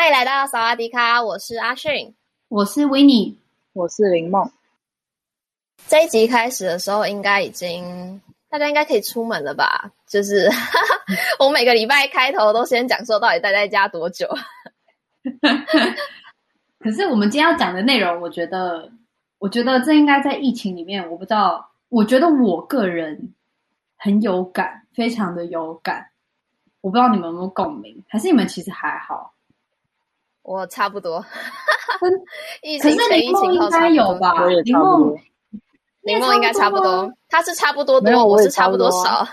欢迎来到萨瓦迪卡，我是阿迅，我是维尼，我是林梦。这一集开始的时候，应该已经大家应该可以出门了吧？就是 我每个礼拜开头都先讲说到底待在家多久。可是我们今天要讲的内容，我觉得，我觉得这应该在疫情里面，我不知道，我觉得我个人很有感，非常的有感。我不知道你们有没有共鸣，还是你们其实还好？我差不多。疫情可是林梦应该有吧？林梦。林梦应该差不多，他是差不多多，我是差不多少。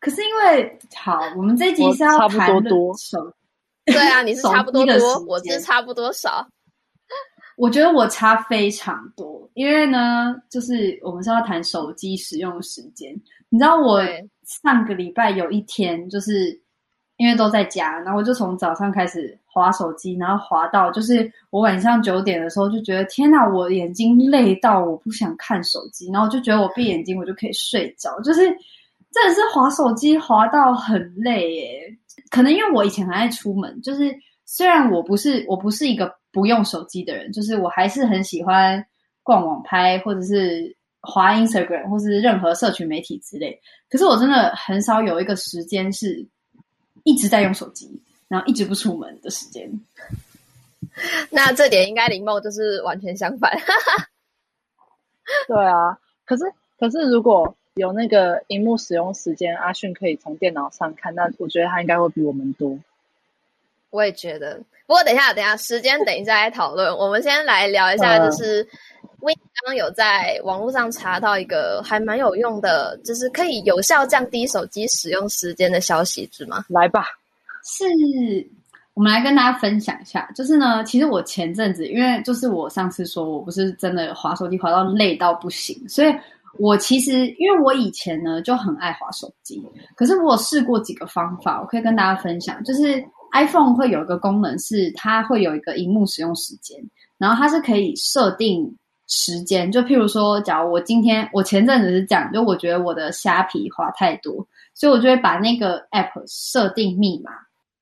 可是因为好，我们这集是要谈多少？对啊，你是差不多多，我是差不多少。我觉得我差非常多，因为呢，就是我们是要谈手机使用时间。你知道我上个礼拜有一天，就是因为都在家，然后我就从早上开始。滑手机，然后滑到就是我晚上九点的时候就觉得天哪，我眼睛累到我不想看手机，然后我就觉得我闭眼睛我就可以睡着，就是真的是滑手机滑到很累耶。可能因为我以前很爱出门，就是虽然我不是我不是一个不用手机的人，就是我还是很喜欢逛网拍或者是滑 Instagram 或是任何社群媒体之类。可是我真的很少有一个时间是一直在用手机。然后一直不出门的时间，那这点应该林梦就是完全相反。对啊，可是可是如果有那个荧幕使用时间，阿迅可以从电脑上看，那我觉得他应该会比我们多。我也觉得，不过等一下，等一下，时间等一下来讨论。我们先来聊一下，就是我刚刚有在网络上查到一个还蛮有用的，就是可以有效降低手机使用时间的消息，是吗？来吧。是，我们来跟大家分享一下。就是呢，其实我前阵子，因为就是我上次说我不是真的滑手机滑到累到不行，所以我其实因为我以前呢就很爱滑手机，可是我有试过几个方法，我可以跟大家分享。就是 iPhone 会有一个功能是它会有一个荧幕使用时间，然后它是可以设定时间。就譬如说，假如我今天我前阵子是这样，就我觉得我的虾皮花太多，所以我就会把那个 App 设定密码。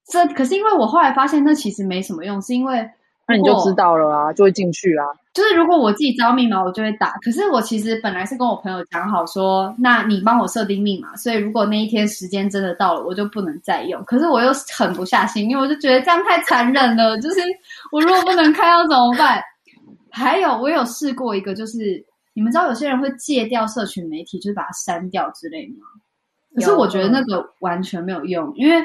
这可是因为我后来发现那其实没什么用，是因为那你就知道了啊，就会进去啊。就是如果我自己知道密码，我就会打。可是我其实本来是跟我朋友讲好说，那你帮我设定密码，所以如果那一天时间真的到了，我就不能再用。可是我又狠不下心，因为我就觉得这样太残忍了。就是我如果不能开要怎么办？还有我有试过一个，就是你们知道有些人会戒掉社群媒体，就是把它删掉之类的吗？可是我觉得那个完全没有用，因为。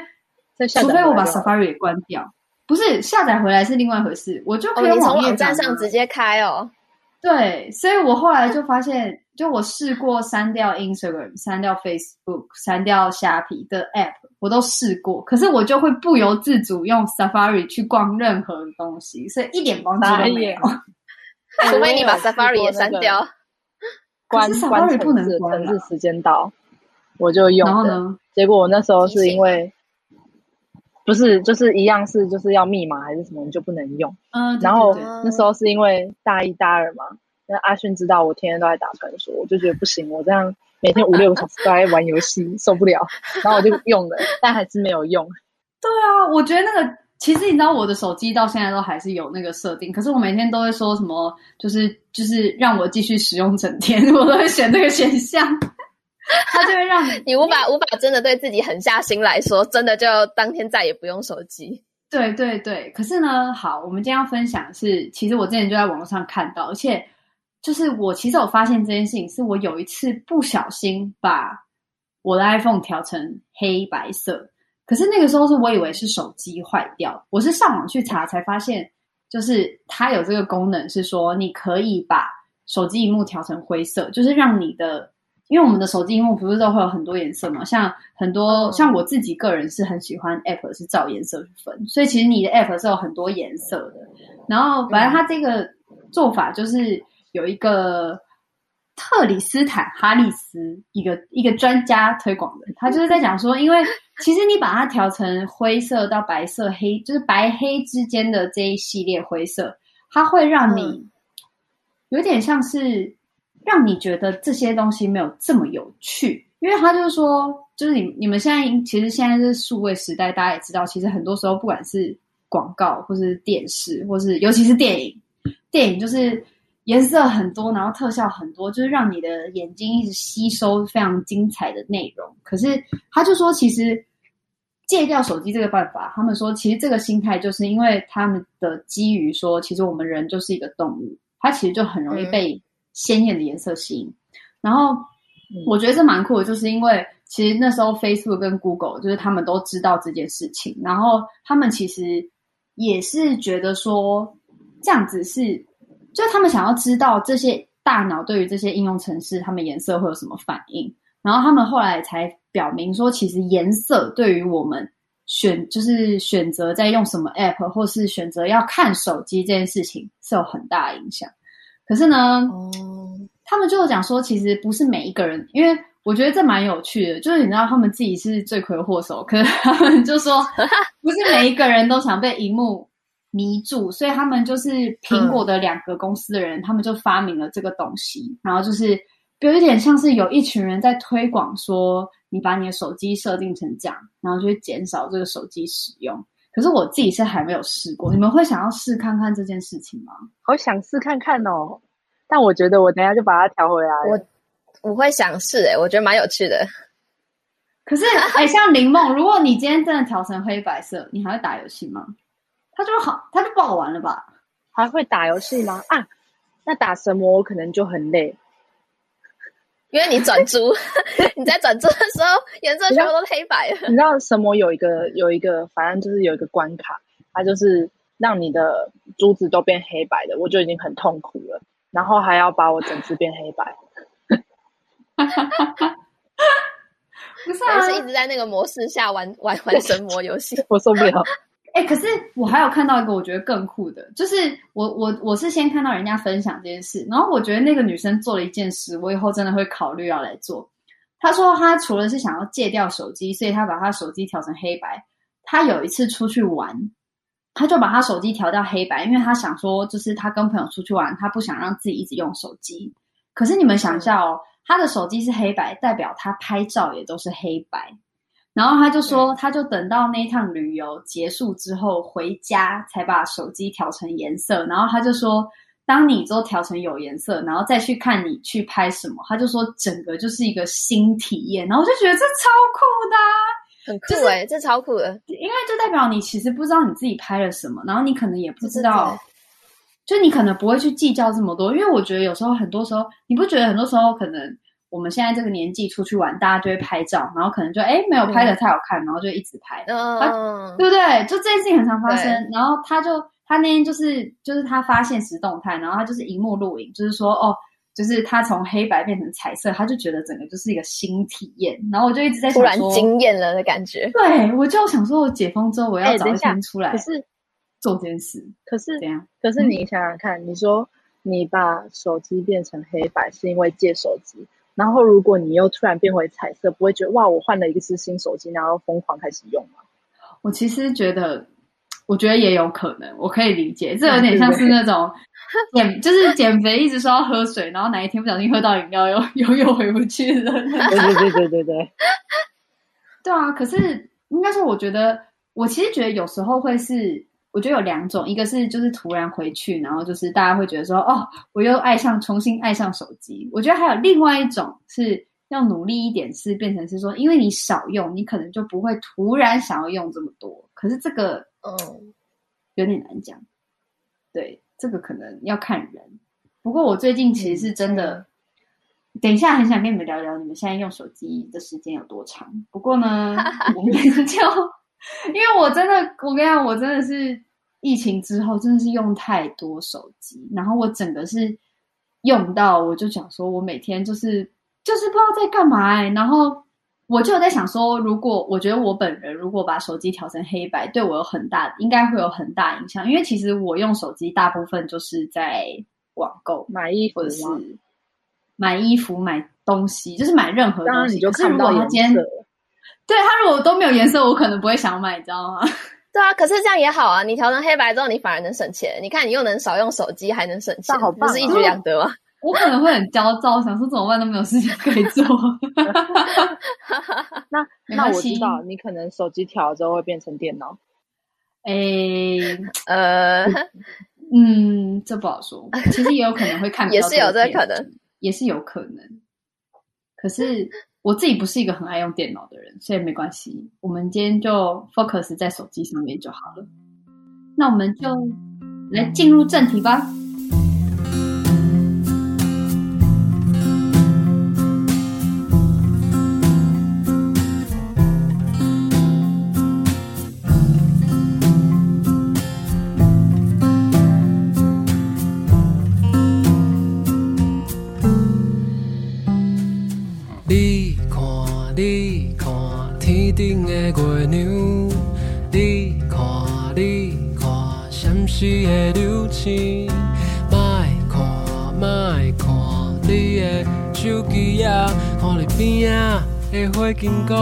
除非我把 Safari 也关掉，不是下载回来是另外一回事，我就可以从网站上直接开哦。对，所以我后来就发现，就我试过删掉 Instagram、删掉 Facebook、删掉虾皮的 App，我都试过，可是我就会不由自主用 Safari 去逛任何东西，所以一点帮助都没有。除非你把 Safari 也删掉，关 Safari 不能关，城市时间到我就用。然后呢？结果我那时候是因为。不是，就是一样是，就是要密码还是什么，你就不能用。嗯，然后那时候是因为大一、大二嘛，那阿迅知道我天天都在打传说，我就觉得不行，我这样每天五六个小时都在玩游戏，受不了。然后我就用了，但还是没有用。对啊，我觉得那个其实你知道，我的手机到现在都还是有那个设定，可是我每天都会说什么，就是就是让我继续使用整天，我都会选这个选项。它就会让你，你无法无法真的对自己狠下心来说，真的就当天再也不用手机。对对对，可是呢，好，我们今天要分享的是，其实我之前就在网络上看到，而且就是我其实我发现这件事情，是我有一次不小心把我的 iPhone 调成黑白色，可是那个时候是我以为是手机坏掉，我是上网去查才发现，就是它有这个功能，是说你可以把手机荧幕调成灰色，就是让你的。因为我们的手机荧幕不是都会有很多颜色嘛？像很多像我自己个人是很喜欢 App 是照颜色去分，所以其实你的 App 是有很多颜色的。然后反正它这个做法就是有一个特里斯坦哈利斯一个一个专家推广的，他就是在讲说，因为其实你把它调成灰色到白色黑，就是白黑之间的这一系列灰色，它会让你有点像是。让你觉得这些东西没有这么有趣，因为他就是说，就是你你们现在其实现在是数位时代，大家也知道，其实很多时候不管是广告，或是电视，或是尤其是电影，电影就是颜色很多，然后特效很多，就是让你的眼睛一直吸收非常精彩的内容。可是他就说，其实戒掉手机这个办法，他们说其实这个心态就是因为他们的基于说，其实我们人就是一个动物，它其实就很容易被、嗯。鲜艳的颜色吸引，然后我觉得这蛮酷的，就是因为其实那时候 Facebook 跟 Google 就是他们都知道这件事情，然后他们其实也是觉得说这样子是，就是他们想要知道这些大脑对于这些应用程式，他们颜色会有什么反应，然后他们后来才表明说，其实颜色对于我们选就是选择在用什么 App 或是选择要看手机这件事情是有很大的影响。可是呢，嗯，他们就讲说，其实不是每一个人，因为我觉得这蛮有趣的，就是你知道他们自己是罪魁祸首，可是他们就说，不是每一个人都想被荧幕迷住，所以他们就是苹果的两个公司的人，嗯，他们就发明了这个东西，然后就是有一点像是有一群人在推广说，你把你的手机设定成这样，然后就会减少这个手机使用。可是我自己是还没有试过，你们会想要试看看这件事情吗？好想试看看哦，但我觉得我等一下就把它调回来。我我会想试诶，我觉得蛮有趣的。可是哎，像林梦，如果你今天真的调成黑白色，你还会打游戏吗？他就好，他就不好玩了吧？还会打游戏吗？啊，那打神魔我可能就很累。因为你转珠，你在转珠的时候，颜色全部都黑白了。你知道神魔有一个有一个，反正就是有一个关卡，它就是让你的珠子都变黑白的，我就已经很痛苦了，然后还要把我整只变黑白。不是啊，是一直在那个模式下玩玩玩神魔游戏，我受不了。哎、可是我还有看到一个我觉得更酷的，就是我我我是先看到人家分享这件事，然后我觉得那个女生做了一件事，我以后真的会考虑要来做。她说她除了是想要戒掉手机，所以她把她手机调成黑白。她有一次出去玩，她就把她手机调掉黑白，因为她想说，就是她跟朋友出去玩，她不想让自己一直用手机。可是你们想一下哦，她的手机是黑白，代表她拍照也都是黑白。然后他就说，他就等到那一趟旅游结束之后回家，才把手机调成颜色。然后他就说，当你都调成有颜色，然后再去看你去拍什么，他就说整个就是一个新体验。然后我就觉得这超酷的啊，很酷欸，这超酷的，因为就代表你其实不知道你自己拍了什么，然后你可能也不知道，就你可能不会去计较这么多。因为我觉得有时候很多时候，你不觉得很多时候可能。我们现在这个年纪出去玩，大家就会拍照，然后可能就哎没有拍的太好看，然后就一直拍，嗯、啊，对不对？就这件事情很常发生。然后他就他那天就是就是他发现实动态，然后他就是荧幕录影，就是说哦，就是他从黑白变成彩色，他就觉得整个就是一个新体验。然后我就一直在突然惊艳了的感觉。对，我就想说，我解封之后我要找一天出来，可是做这件事。可是怎样？可是你想想看，嗯、你说你把手机变成黑白是因为借手机。然后，如果你又突然变回彩色，不会觉得哇，我换了一个是新手机，然后疯狂开始用吗？我其实觉得，我觉得也有可能，我可以理解，这有点像是那种减，就是减肥一直说要喝水，然后哪一天不小心喝到饮料，又又又回不去了。对对对对对对，对啊。可是应该说，我觉得，我其实觉得有时候会是。我觉得有两种，一个是就是突然回去，然后就是大家会觉得说，哦，我又爱上，重新爱上手机。我觉得还有另外一种是要努力一点，是变成是说，因为你少用，你可能就不会突然想要用这么多。可是这个，嗯，有点难讲。对，这个可能要看人。不过我最近其实是真的，嗯、等一下很想跟你们聊聊，你们现在用手机的时间有多长。不过呢，我们就 因为我真的，我跟你讲，我真的是。疫情之后真的是用太多手机，然后我整个是用到，我就想说，我每天就是就是不知道在干嘛哎、欸。然后我就有在想说，如果我觉得我本人如果把手机调成黑白，对我有很大，应该会有很大影响。因为其实我用手机大部分就是在网购买衣服，或者是买衣服买东西，就是买任何东西。你就看到颜色。对，它如果都没有颜色，我可能不会想买，你知道吗？对啊，可是这样也好啊。你调成黑白之后，你反而能省钱。你看，你又能少用手机，还能省钱，好棒，不是一举两得吗？我可能会很焦躁，想说怎么办都没有事情可以做。那那我知道，你可能手机调了之后会变成电脑。诶，呃，嗯，这不好说。其实也有可能会看，也是有这个可能，也是有可能。可是。我自己不是一个很爱用电脑的人，所以没关系。我们今天就 focus 在手机上面就好了。那我们就来进入正题吧。会经过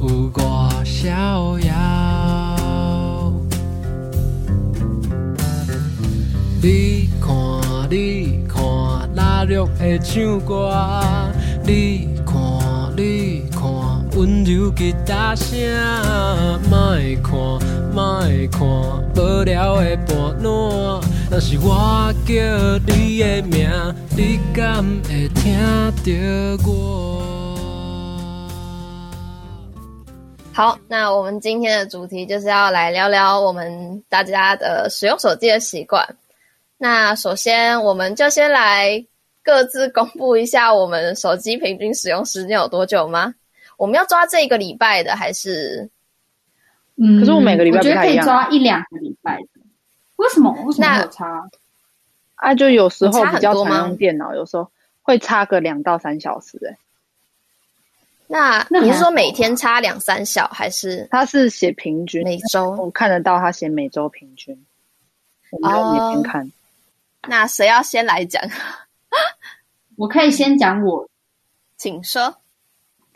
有我逍遥，你看，你看，哪绿的唱歌？你看，你看，温柔吉他声。莫看，莫看，无聊的伴侣。若是我叫你的名，你敢会听到我？们今天的主题就是要来聊聊我们大家的使用手机的习惯。那首先，我们就先来各自公布一下我们手机平均使用时间有多久吗？我们要抓这个礼拜的，还是？嗯，可是我每个礼拜不太一样。我觉得可以抓一两个礼拜的。为什么？为什么有差？啊，就有时候比较常用电脑，有时候会差个两到三小时，欸。那你是说每天差两三小，还是他是写平均每周？我看得到他写每周平均，我没有每天看。哦、那谁要先来讲？我可以先讲我，请说。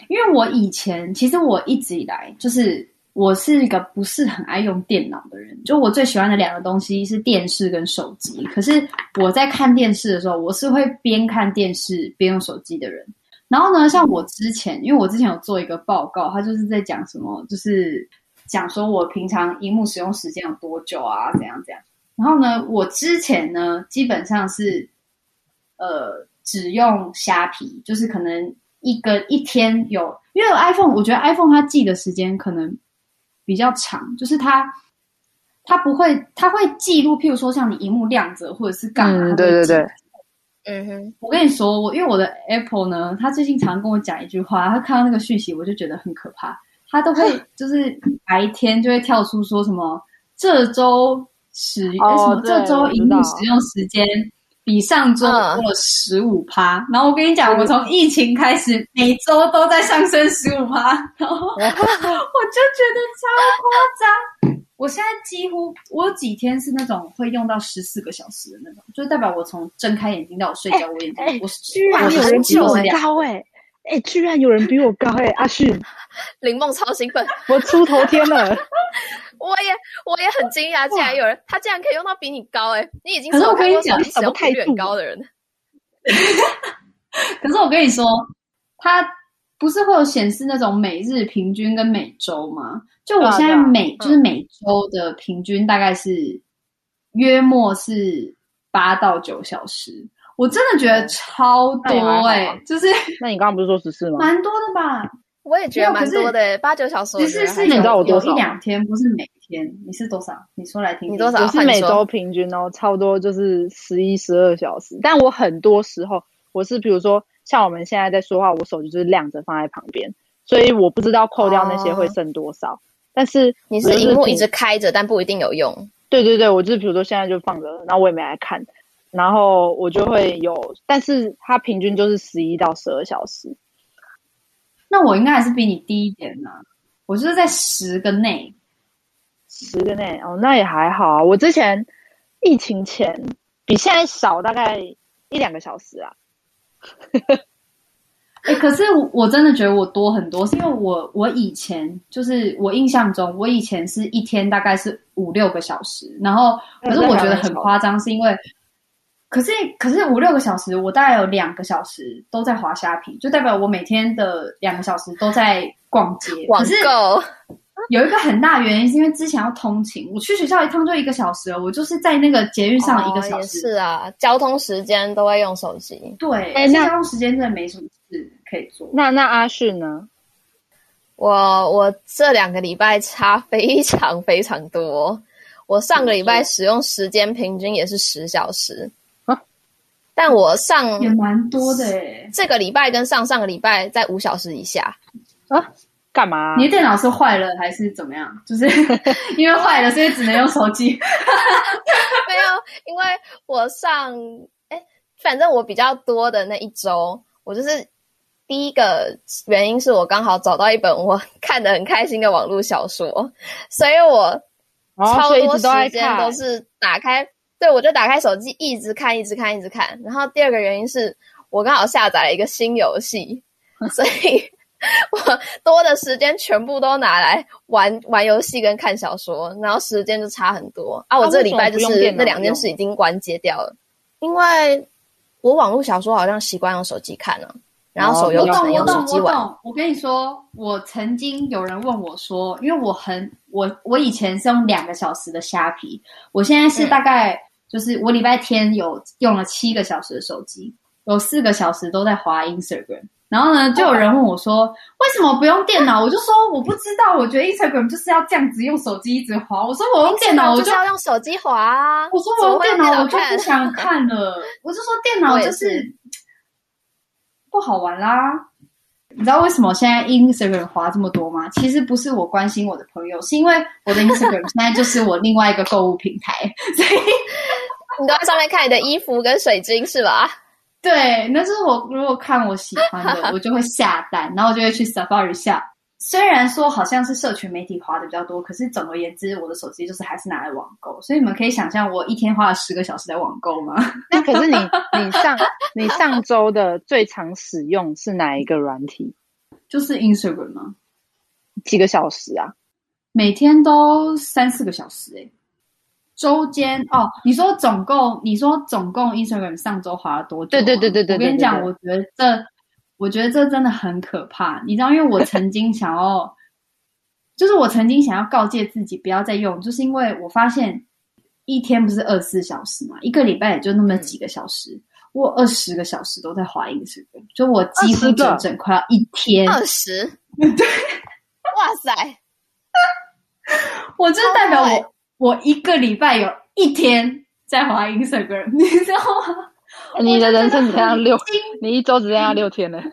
因为我以前其实我一直以来就是我是一个不是很爱用电脑的人，就我最喜欢的两个东西是电视跟手机。可是我在看电视的时候，我是会边看电视边用手机的人。然后呢，像我之前，因为我之前有做一个报告，他就是在讲什么，就是讲说我平常荧幕使用时间有多久啊，怎样怎样。然后呢，我之前呢，基本上是呃只用虾皮，就是可能一个一天有，因为 iPhone，我觉得 iPhone 它记的时间可能比较长，就是它它不会，它会记录，譬如说像你荧幕亮着或者是干嘛，嗯，对对对。嗯哼，我跟你说，我因为我的 Apple 呢，他最近常跟我讲一句话，他看到那个讯息，我就觉得很可怕。他都会就是白天就会跳出说什么这周使、哦欸、什么这周荧幕使用时间比上周多了十五趴。然后我跟你讲，我从疫情开始每周都在上升十五趴，然后 我就觉得超夸张。我现在几乎，我有几天是那种会用到十四个小时的那种，就代表我从睁开眼睛到我睡觉，欸、我眼睛、欸、我居然有人比我高哎、欸，哎、欸，居然有人比我高哎、欸，阿迅，林梦超兴奋，我出头天了，我也我也很惊讶，竟然有人他竟然可以用到比你高哎、欸，你已经是我跟你讲什么太远高的人，可是我跟你说，他不是会有显示那种每日平均跟每周吗？就我现在每、啊啊、就是每周的平均大概是约莫是八到九小时，我真的觉得超多哎、就是 那你刚刚不是说十四吗？蛮多的吧？我也觉得蛮多的、欸，八九小时。其实是你知道我多少？一两天不是每天，你是多少？你说来听听。你多少？我是每周平均哦，差不多就是十一、十二小时。但我很多时候我是比如说像我们现在在说话，我手机就是亮着放在旁边，所以我不知道扣掉那些会剩多少。哦但是你是荧幕一直开着，但不一定有用。对对对，我就是比如说现在就放着，然后我也没来看。然后我就会有，但是它平均就是十一到十二小时。那我应该还是比你低一点呢，我就是在十个内，十个内哦，那也还好啊。我之前疫情前比现在少大概一两个小时啊。哎，可是我真的觉得我多很多，是因为我我以前就是我印象中，我以前是一天大概是五六个小时，然后可是我觉得很夸张，是因为，可是可是五六个小时，我大概有两个小时都在滑虾皮，就代表我每天的两个小时都在逛街，网购。有一个很大原因是因为之前要通勤，我去学校一趟就一个小时了，我就是在那个捷运上一个小时。哦、是啊，交通时间都会用手机。对，哎，那交通时间真的没什么事可以做。那那阿旭呢？我我这两个礼拜差非常非常多。我上个礼拜使用时间平均也是十小时啊，但我上也蛮多的诶。这个礼拜跟上上个礼拜在五小时以下啊。干嘛？你的电脑是坏了还是怎么样？就是 因为坏了，所以只能用手机。没有，因为我上哎，反正我比较多的那一周，我就是第一个原因是我刚好找到一本我 看的很开心的网络小说，所以我超多时间都是打开，对，我就打开手机一直看，一直看，一直看。然后第二个原因是我刚好下载了一个新游戏，所以。我多的时间全部都拿来玩玩游戏跟看小说，然后时间就差很多啊！我这礼拜就是那两件事已经完结掉了，因为我网络小说好像习惯用手机看了，然后手游只能用手机玩。我懂，我懂。我跟你说，我曾经有人问我说，因为我很我我以前是用两个小时的虾皮，我现在是大概就是我礼拜天有用了七个小时的手机，有四个小时都在滑 Instagram。然后呢，就有人问我说：“ Okay. 为什么不用电脑？”我就说：“我不知道，我觉得 Instagram 就是要这样子用手机一直滑。”我说：“我用电脑，我就，要用手机滑啊。”我说：“我用电脑，我就不 想看了。”我就说：“电脑就，是不好玩啦。”你知道为什么现在 Instagram 滑这么多吗？其实不是我关心我的朋友，是因为我的 Instagram 现在就是我另外一个购物平台，所以你都在上面看你的衣服跟水晶是吧？对，那是我如果看我喜欢的，我就会下单，然后我就会去 Safari 下。虽然说好像是社群媒体花的比较多，可是总而言之，我的手机就是还是拿来网购。所以你们可以想象，我一天花了十个小时在网购吗？那可是你你上你上周的最常使用是哪一个软体？就是 Instagram 吗？几个小时啊？每天都三四个小时诶、欸周间哦，你说总共，你说总共，Instagram 上周花了多久？对对对对对，对，我跟你讲，我觉得这，我觉得这真的很可怕。你知道，因为我曾经想要，就是我曾经想要告诫自己不要再用，就是因为我发现一天不是二十四小时嘛，一个礼拜也就那么几个小时，嗯、我二十个小时都在滑 Instagram，就我几乎整整快要一天二十，对，哇塞，我这代表我。我一个礼拜有一天在滑 Instagram，你知道吗？你的人生只剩下六，你一周只剩下六天了。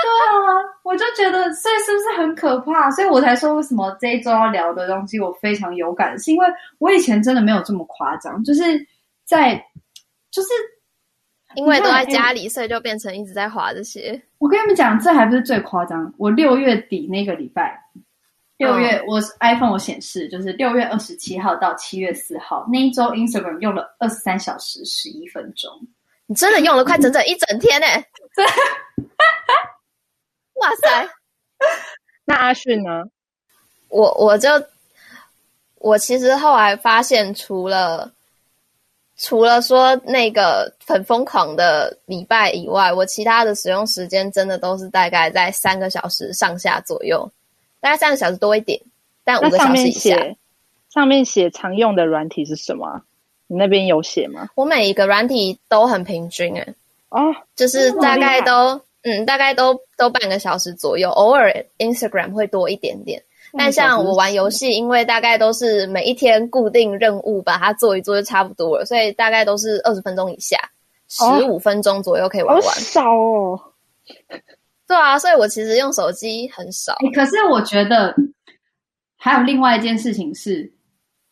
对啊，我就觉得，所以是不是很可怕？所以我才说，为什么这一周要聊的东西我非常有感，是因为我以前真的没有这么夸张，就是在，就是因为都在家里，所以就变成一直在滑这些。我跟你们讲，这还不是最夸张，我六月底那个礼拜。六月，我 iPhone 我显示就是六月二十七号到七月四号那一周，Instagram 用了二十三小时十一分钟。你真的用了快整整一整天呢！对，哇塞！那阿迅呢？我我就我其实后来发现，除了除了说那个很疯狂的礼拜以外，我其他的使用时间真的都是大概在三个小时上下左右。大概三个小时多一点，但五个小时以下。上面写常用的软体是什么？你那边有写吗？我每一个软体都很平均诶，哦，就是大概都嗯，大概都都半个小时左右，偶尔 Instagram 会多一点点。但像我玩游戏，因为大概都是每一天固定任务把它做一做就差不多了，所以大概都是二十分钟以下，十五分钟左右可以玩完。好少哦。对啊，所以我其实用手机很少。可是我觉得还有另外一件事情是，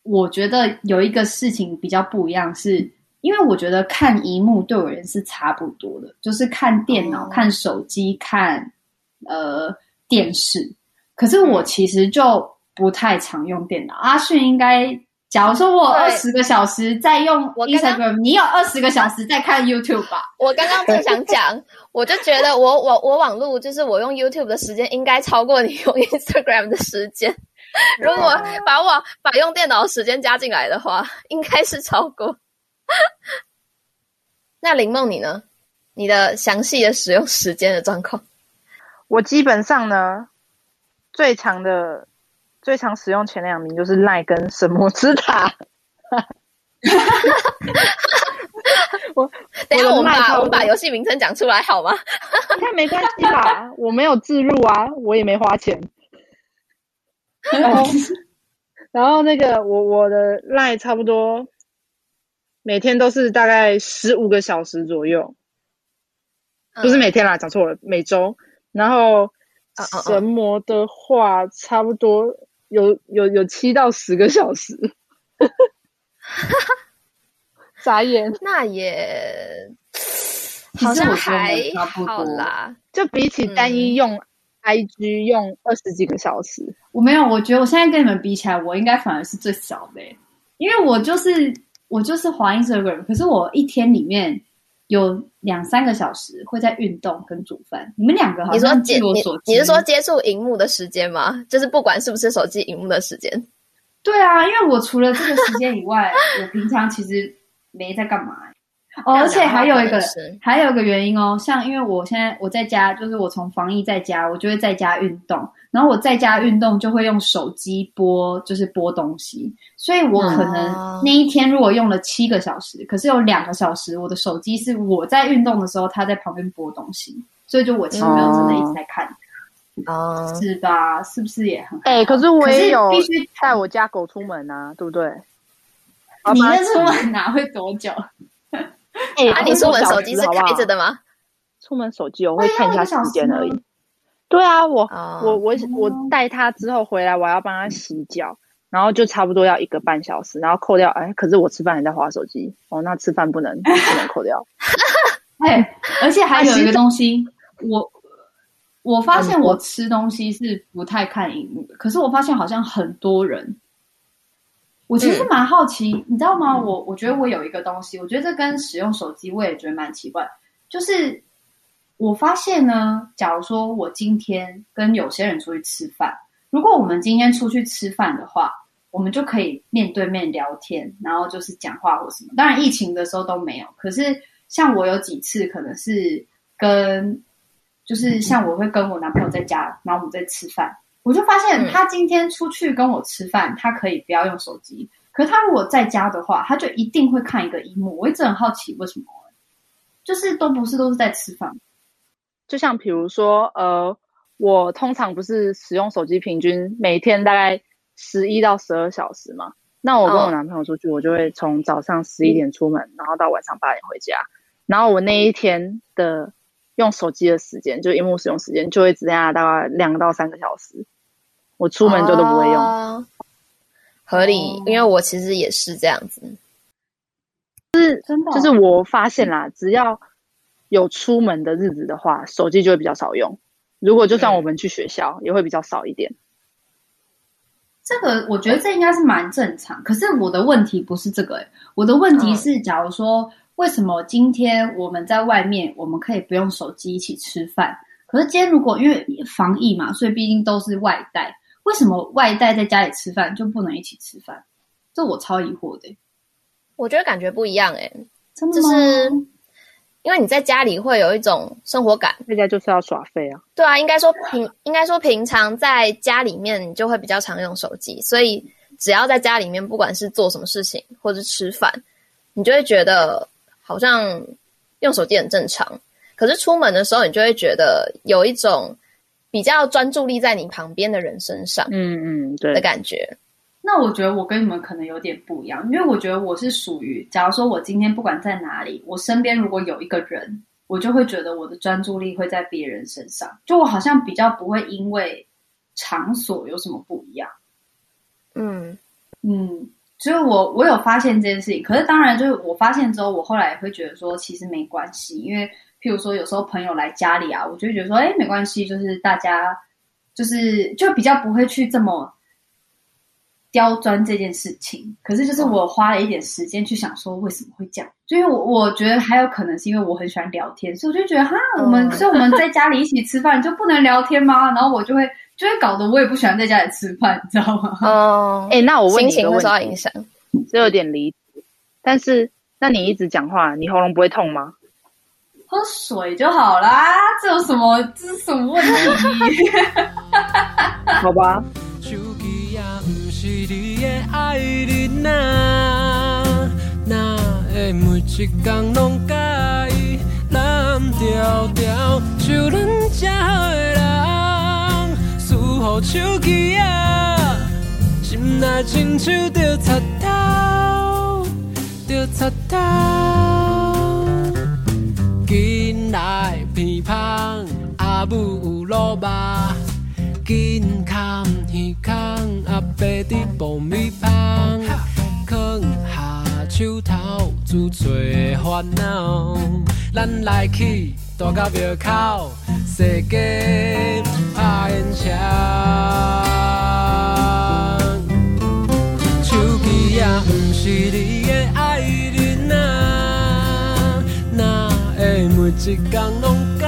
我觉得有一个事情比较不一样是，是因为我觉得看荧幕对我而言是差不多的，就是看电脑、哦、看手机、看呃电视。可是我其实就不太常用电脑。阿迅应该。假如说我二十个小时在用 Instagram，刚刚你有二十个小时在看 YouTube 吧？我刚刚正想讲，我就觉得我我我网络就是我用 YouTube 的时间应该超过你用 Instagram 的时间。如果把我把用电脑的时间加进来的话，应该是超过。那林梦你呢？你的详细的使用时间的状况？我基本上呢，最长的。最常使用前两名就是赖跟神魔之塔。我等一下我们把我们把游戏名称讲出来好吗？应该没关系吧？我没有自入啊，我也没花钱。然后，然后那个我我的赖差不多每天都是大概十五个小时左右，不是每天啦，讲错了，每周。然后神魔的话，差不多。有有有七到十个小时，眨眼，那也好像还好啦。就比起单一用 IG 用二十几个小时，嗯，我没有。我觉得我现在跟你们比起来，我应该反而是最少的，因为我就是我就是滑 Instagram，可是我一天里面。有两三个小时会在运动跟煮饭。你们两个好像据我所知，你，你是说接触荧幕的时间吗？就是不管是不是手机荧幕的时间。对啊，因为我除了这个时间以外，我平常其实没在干嘛。哦，而且还有一个，还有一个原因哦，像因为我现在我在家，就是我从防疫在家，我就会在家运动，然后我在家运动就会用手机播，就是播东西，所以我可能那一天如果用了七个小时，可是有两个小时我的手机是我在运动的时候，它在旁边播东西，所以就我其实没有真的一直在看，哦，是吧？是不是也很？哎、欸，可是我也有必须带我家狗出门啊，对不对？你那出门哪会多久？哎、欸，那、啊、你出门手机是开着的吗？出门手机我会看一下时间而已。对啊，我、哦、我我我带他之后回来，我要帮他洗脚，然后就差不多要一个半小时，然后扣掉。哎，可是我吃饭还在划手机哦，那吃饭不能不能扣掉。哎，而且还有一个东西，我我发现我吃东西是不太看荧幕的，可是我发现好像很多人。我其实蛮好奇，嗯，你知道吗？我我觉得我有一个东西，我觉得这跟使用手机我也觉得蛮奇怪。就是我发现呢，假如说我今天跟有些人出去吃饭，如果我们今天出去吃饭的话，我们就可以面对面聊天，然后就是讲话或什么。当然疫情的时候都没有，可是像我有几次可能是跟，就是像我会跟我男朋友在家，然后我们在吃饭。我就发现他今天出去跟我吃饭，嗯，他可以不要用手机。可是他如果在家的话，他就一定会看一个荧幕。我一直很好奇为什么，就是都不是都是在吃饭。就像比如说，呃，我通常不是使用手机，平均每天大概十一到十二小时嘛。那我跟我男朋友出去，哦，我就会从早上十一点出门，嗯，然后到晚上八点回家。然后我那一天的用手机的时间，就荧幕使用时间，就会只剩下大概两到三个小时。我出门就都不会用，哦、合理，因为我其实也是这样子。就是真的，就是我发现啦，只要有出门的日子的话，手机就会比较少用。如果就算我们去学校，也会比较少一点。这个我觉得这应该是蛮正常。可是我的问题不是这个、欸，我的问题是，假如说为什么今天我们在外面，我们可以不用手机一起吃饭？可是今天如果因为防疫嘛，所以毕竟都是外带。为什么外带在家里吃饭就不能一起吃饭？这我超疑惑的。我觉得感觉不一样哎，真的就是因为你在家里会有一种生活感，在家就是要耍废啊。对啊，应该说平应该说平常在家里面你就会比较常用手机，所以只要在家里面，不管是做什么事情或者吃饭，你就会觉得好像用手机很正常。可是出门的时候，你就会觉得有一种。比较专注力在你旁边的人身上，嗯嗯，对的感觉。那我觉得我跟你们可能有点不一样，因为我觉得我是属于，假如说我今天不管在哪里，我身边如果有一个人，我就会觉得我的专注力会在别人身上，就我好像比较不会因为场所有什么不一样。嗯嗯，所以我我有发现这件事情，可是当然就是我发现之后，我后来也会觉得说，其实没关系，因为譬如说有时候朋友来家里啊，我就会觉得说，哎，没关系，就是大家就是就比较不会去这么刁钻这件事情。可是就是我花了一点时间去想说，为什么会这样？就因为我我觉得还有可能是因为我很喜欢聊天，所以我就觉得哈，我们所以我们在家里一起吃饭就不能聊天吗？然后我就会。就会搞得我也不喜欢在家里吃饭，你知道吗？哦，哎，那我问你一个问题，会受到影响，这有点离谱。但是，那你一直讲话，你喉咙不会痛吗？喝水就好啦，这有什么？这是什么问题？好吧。手机啊，心内亲像在插头，在插头。紧来鼻芳，阿母有落肉，紧看耳孔，阿伯伫爆米香，放下手头，自找烦恼。咱来去大甲庙口，踅街拍烟枪。手机也毋是你的爱人啊，哪会每一天拢介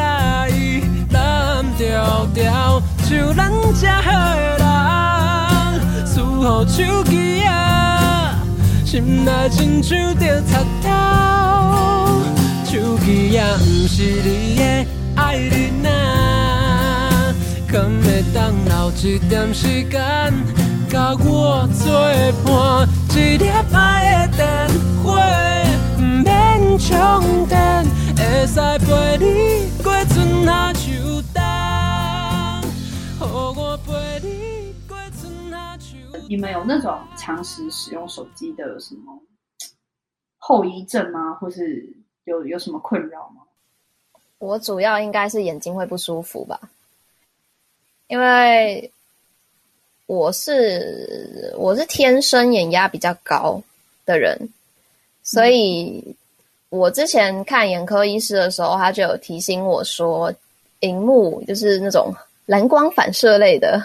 意蓝条条，像咱这好的人，输予手机啊，心内亲像在插头。手机也不是你的爱人啊，敢会当留一点时间，甲我作伴？一粒爱的电话，充电，会使陪你过春夏秋冬。让我陪你过春夏秋冬。你们有那种长时使用手机的什么后遗症吗？或是？有有什么困扰吗？我主要应该是眼睛会不舒服吧，因为我是我是天生眼压比较高的人，所以我之前看眼科医师的时候，他就有提醒我说，荧幕就是那种蓝光反射类的，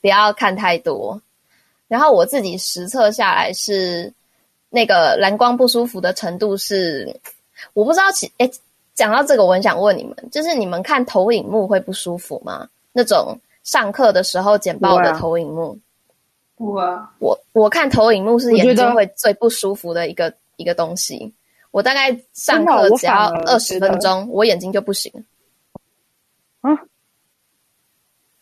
不要看太多。然后我自己实测下来是那个蓝光不舒服的程度是。我不知道，其诶，讲到这个，我很想问你们，就是你们看投影幕会不舒服吗？那种上课的时候剪报的投影幕，我啊，我我看投影幕是眼睛会最不舒服的一个一个东西。我大概上课只要二十分钟，我，我眼睛就不行。啊？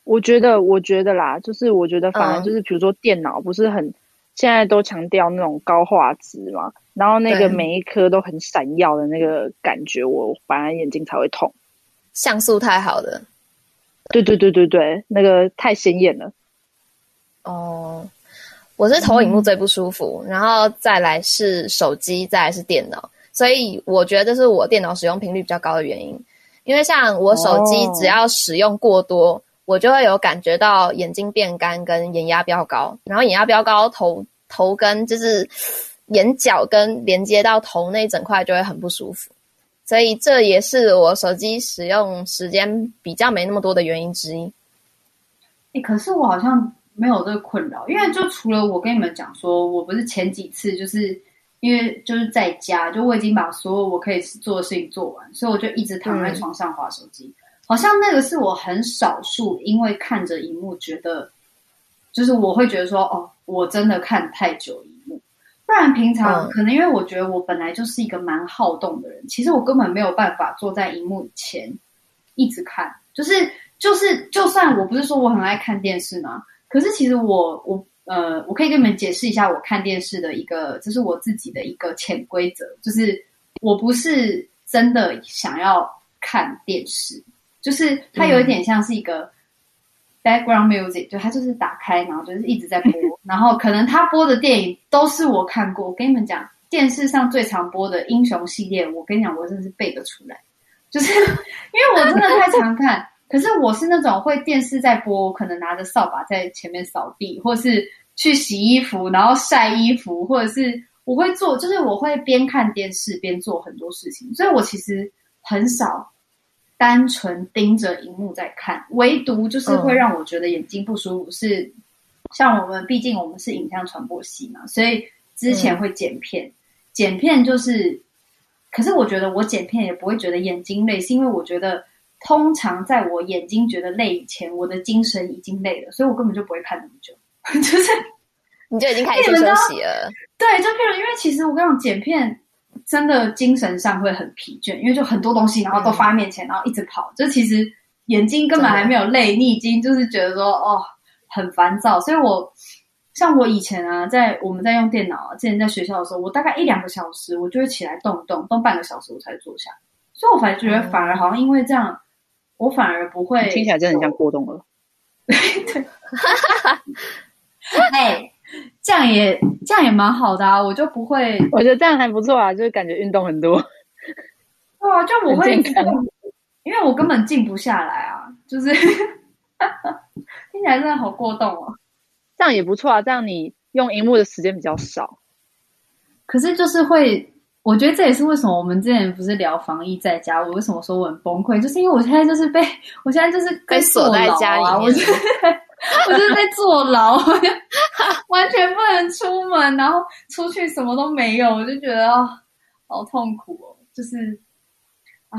我觉得，我觉得啦，就是我觉得，反而就是，比如说电脑不是很，嗯、现在都强调那种高画质嘛。然后那个每一颗都很闪耀的那个感觉，我反而眼睛才会痛。像素太好的，对对对对对，那个太显眼了。哦，我是投影幕最不舒服，嗯，然后再来是手机，再来是电脑，所以我觉得这是我电脑使用频率比较高的原因。因为像我手机只要使用过多，哦，我就会有感觉到眼睛变干跟眼压飙高，然后眼压飙高，头头跟就是。眼角跟连接到头那一整块就会很不舒服，所以这也是我手机使用时间比较没那么多的原因之一。欸，可是我好像没有这个困扰，因为就除了我跟你们讲说，我不是前几次就是因为就是在家，就我已经把所有我可以做的事情做完，所以我就一直躺在床上划手机。嗯。好像那个是我很少数，因为看着荧幕觉得，就是我会觉得说，哦，我真的看太久荧幕。不然平常可能因为我觉得我本来就是一个蛮好动的人，嗯，其实我根本没有办法坐在荧幕前一直看。就是就是，就算我不是说我很爱看电视嘛，可是其实我我呃，我可以跟你们解释一下我看电视的一个，这是我自己的一个潜规则，就是我不是真的想要看电视，就是它有一点像是一个。嗯 Background music 就它就是打开，然后就是一直在播，然后可能它播的电影都是我看过。我跟你们讲，电视上最常播的英雄系列，我跟你讲，我真的是背得出来，就是 因为我真的太常看。可是我是那种会电视在播，可能拿着扫把在前面扫地，或是去洗衣服，然后晒衣服，或者是我会做，就是我会边看电视边做很多事情，所以我其实很少单纯盯着荧幕在看，唯独就是会让我觉得眼睛不舒服。是，是像我们毕竟我们是影像传播系嘛，所以之前会剪片，嗯、剪片就是，可是我觉得我剪片也不会觉得眼睛累，是因为我觉得。通常在我眼睛觉得累以前，我的精神已经累了，所以我根本就不会看那么久，就是你就已经开始休息了。对，就譬如因为其实我跟你讲，剪片真的精神上会很疲倦，因为就很多东西，然后都发在面前，嗯、然后一直跑，就其实眼睛根本还没有累，你已经就是觉得说哦很烦躁。所以我像我以前啊，在我们在用电脑啊，之前在学校的时候，我大概一两个小时，我就会起来动一动，动半个小时我才坐下。所以我反而觉得反而好像因为这样。我反而不会，听起来真的很像过动了。对，哎，这样也这样也蛮好的啊！我就不会，我觉得这样还不错啊，就是感觉运动很多。对啊，就我会，因为我根本静不下来啊，就是 听起来真的好过动哦。这样也不错啊，这样你用荧幕的时间比较少，可是就是会。我觉得这也是为什么我们之前不是聊防疫在家，我为什么说我很崩溃，就是因为我现在就是被，我现在就是被锁在家里面，我就是我就是在坐牢，完全不能出门，然后出去什么都没有，我就觉得啊，好痛苦哦，就是啊，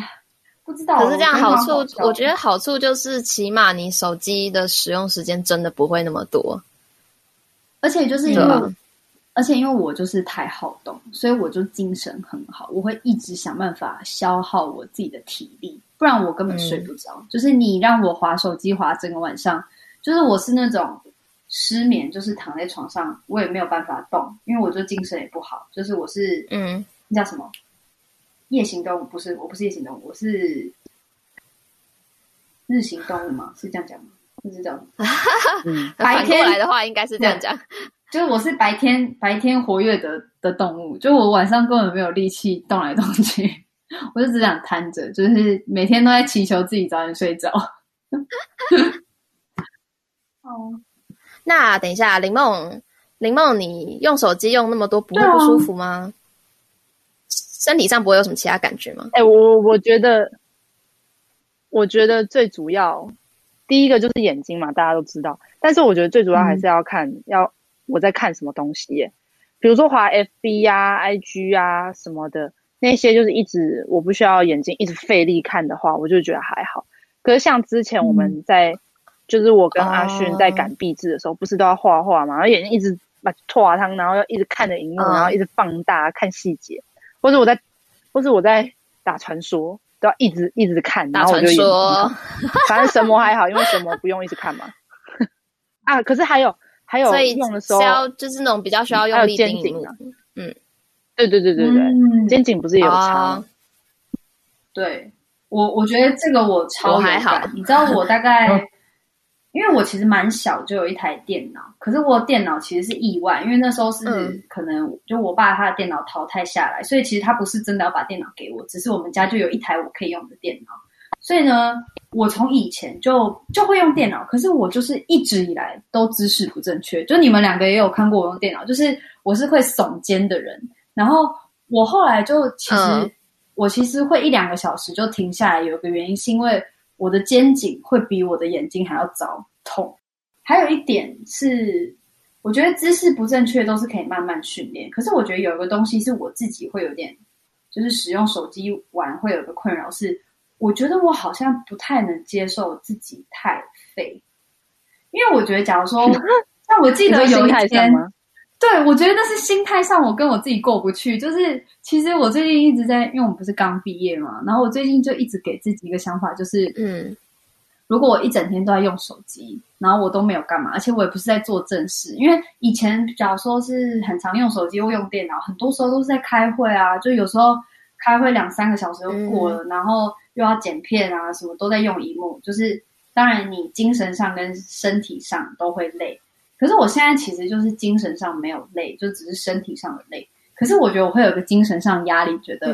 不知道。可是这样好处，我，我觉得好处就是起码你手机的使用时间真的不会那么多，而且就是因为。而且因为我就是太好动，所以我就精神很好。我会一直想办法消耗我自己的体力，不然我根本睡不着。嗯、就是你让我滑手机滑整个晚上，就是我是那种失眠，就是躺在床上我也没有办法动，因为我就精神也不好。就是我是嗯，那叫什么夜行动物？不是，我不是夜行动物，我是日行动物吗？是这样讲吗？是这样。嗯，白天来的话应该是这样讲。就是我是白天白天活跃的的动物，就我晚上根本没有力气动来动去，我就只想瘫着，就是每天都在祈求自己早点睡着。哦，那等一下，林梦，林梦，你用手机用那么多，不会不舒服吗？啊、身体上不会有什么其他感觉吗？哎、欸，我我觉得，我觉得最主要第一个就是眼睛嘛，大家都知道，但是我觉得最主要还是要看、嗯、要。我在看什么东西耶？比如说滑 FB 呀、啊、IG 啊什么的，那些就是一直我不需要眼睛一直费力看的话，我就觉得还好。可是像之前我们在，嗯、就是我跟阿勋在赶壁纸的时候，不是都要画画嘛？然后眼睛一直把拖汤，然后要一直看着荧幕，然后一直放大看细节，或者我在，或者我在打传说，都要一直一直看，然后我就眼睛反正神魔还好，因为神魔不用一直看嘛。啊，可是还有。还有用的时候，要就是那种比较需要用力盯紧的，嗯，对对对对对，嗯、肩颈不是也有差吗？对，我我觉得这个我超有感，还好你知道我大概，因为我其实蛮小就有一台电脑，可是我电脑其实是意外，因为那时候是可能就我爸他的电脑淘汰下来，所以其实他不是真的要把电脑给我，只是我们家就有一台我可以用的电脑。所以呢，我从以前就就会用电脑，可是我就是一直以来都姿势不正确。就你们两个也有看过我用电脑，就是我是会耸肩的人。然后我后来就其实、嗯、我其实会一两个小时就停下来，有一个原因是因为我的肩颈会比我的眼睛还要早痛。还有一点是，我觉得姿势不正确都是可以慢慢训练。可是我觉得有一个东西是我自己会有点，就是使用手机玩会有个困扰是。我觉得我好像不太能接受自己太废，因为我觉得，假如说，那我记得有一天，对，我觉得那是心态上我跟我自己过不去。就是其实我最近一直在，因为我们不是刚毕业嘛，然后我最近就一直给自己一个想法，就是，嗯，如果我一整天都在用手机，然后我都没有干嘛，而且我也不是在做正事，因为以前假如说是很常用手机或用电脑，很多时候都是在开会啊，就有时候开会两三个小时就过了，嗯、然后。又要剪片啊，什么都在用荧幕，就是当然你精神上跟身体上都会累。可是我现在其实就是精神上没有累，就只是身体上的累。可是我觉得我会有个精神上压力，觉得